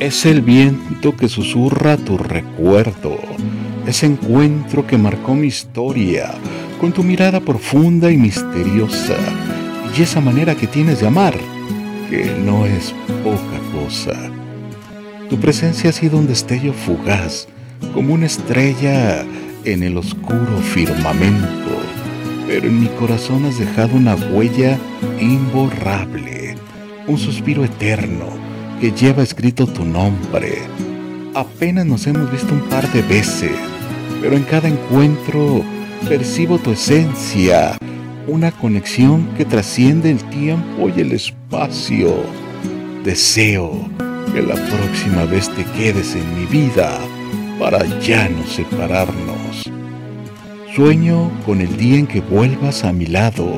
Es el viento que susurra tu recuerdo, ese encuentro que marcó mi historia con tu mirada profunda y misteriosa. Y esa manera que tienes de amar, que no es poca cosa. Tu presencia ha sido un destello fugaz, como una estrella en el oscuro firmamento, pero en mi corazón has dejado una huella imborrable, un suspiro eterno que lleva escrito tu nombre. Apenas nos hemos visto un par de veces, pero en cada encuentro percibo tu esencia, una conexión que trasciende el tiempo y el espacio. Deseo que la próxima vez te quedes en mi vida para ya no separarnos. Sueño con el día en que vuelvas a mi lado,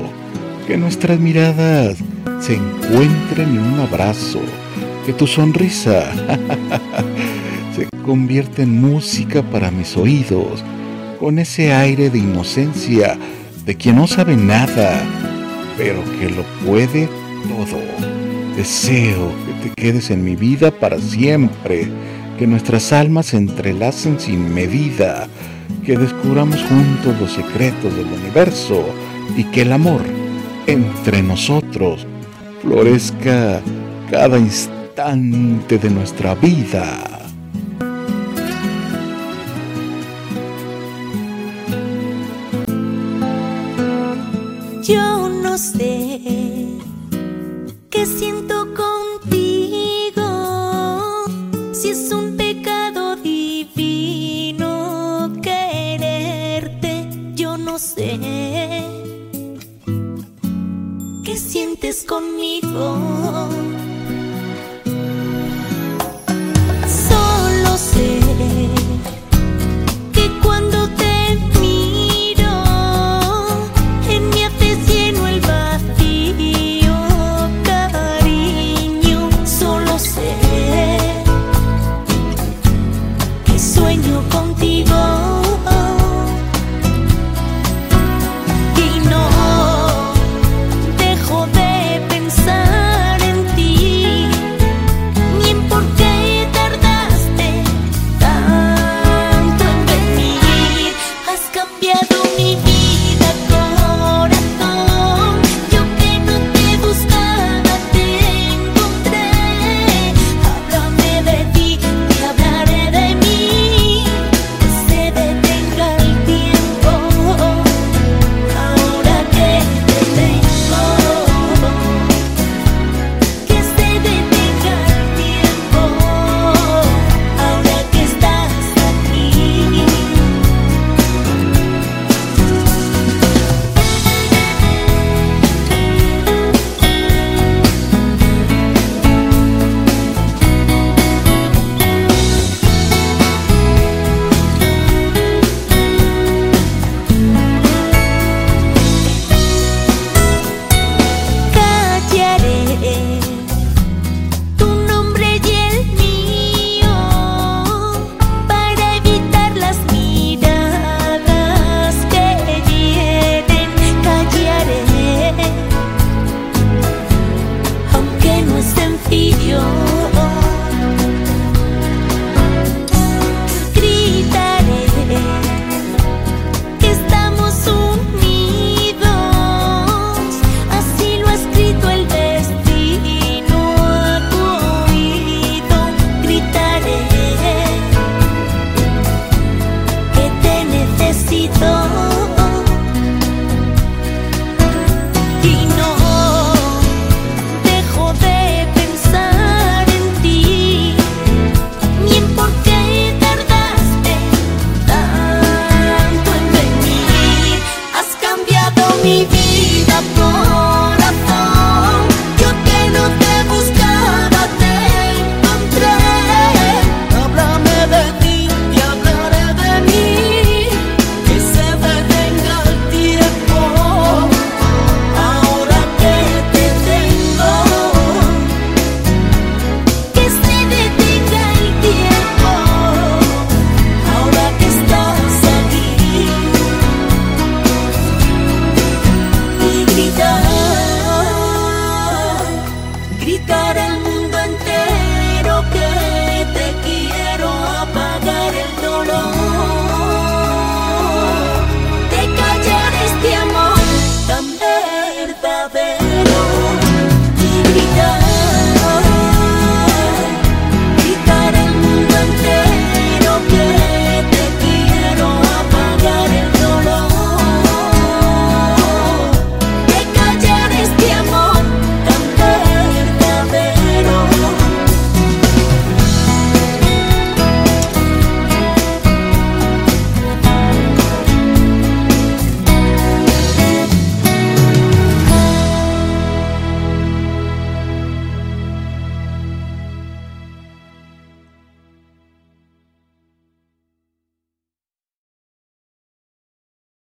que nuestras miradas se encuentren en un abrazo que tu sonrisa se convierte en música para mis oídos, con ese aire de inocencia de quien no sabe nada, pero que lo puede todo. Deseo que te quedes en mi vida para siempre, que nuestras almas se entrelacen sin medida, que descubramos juntos los secretos del universo y que el amor entre nosotros florezca cada instante de nuestra vida. Yo no sé qué siento contigo, si es un pecado divino quererte, yo no sé qué sientes conmigo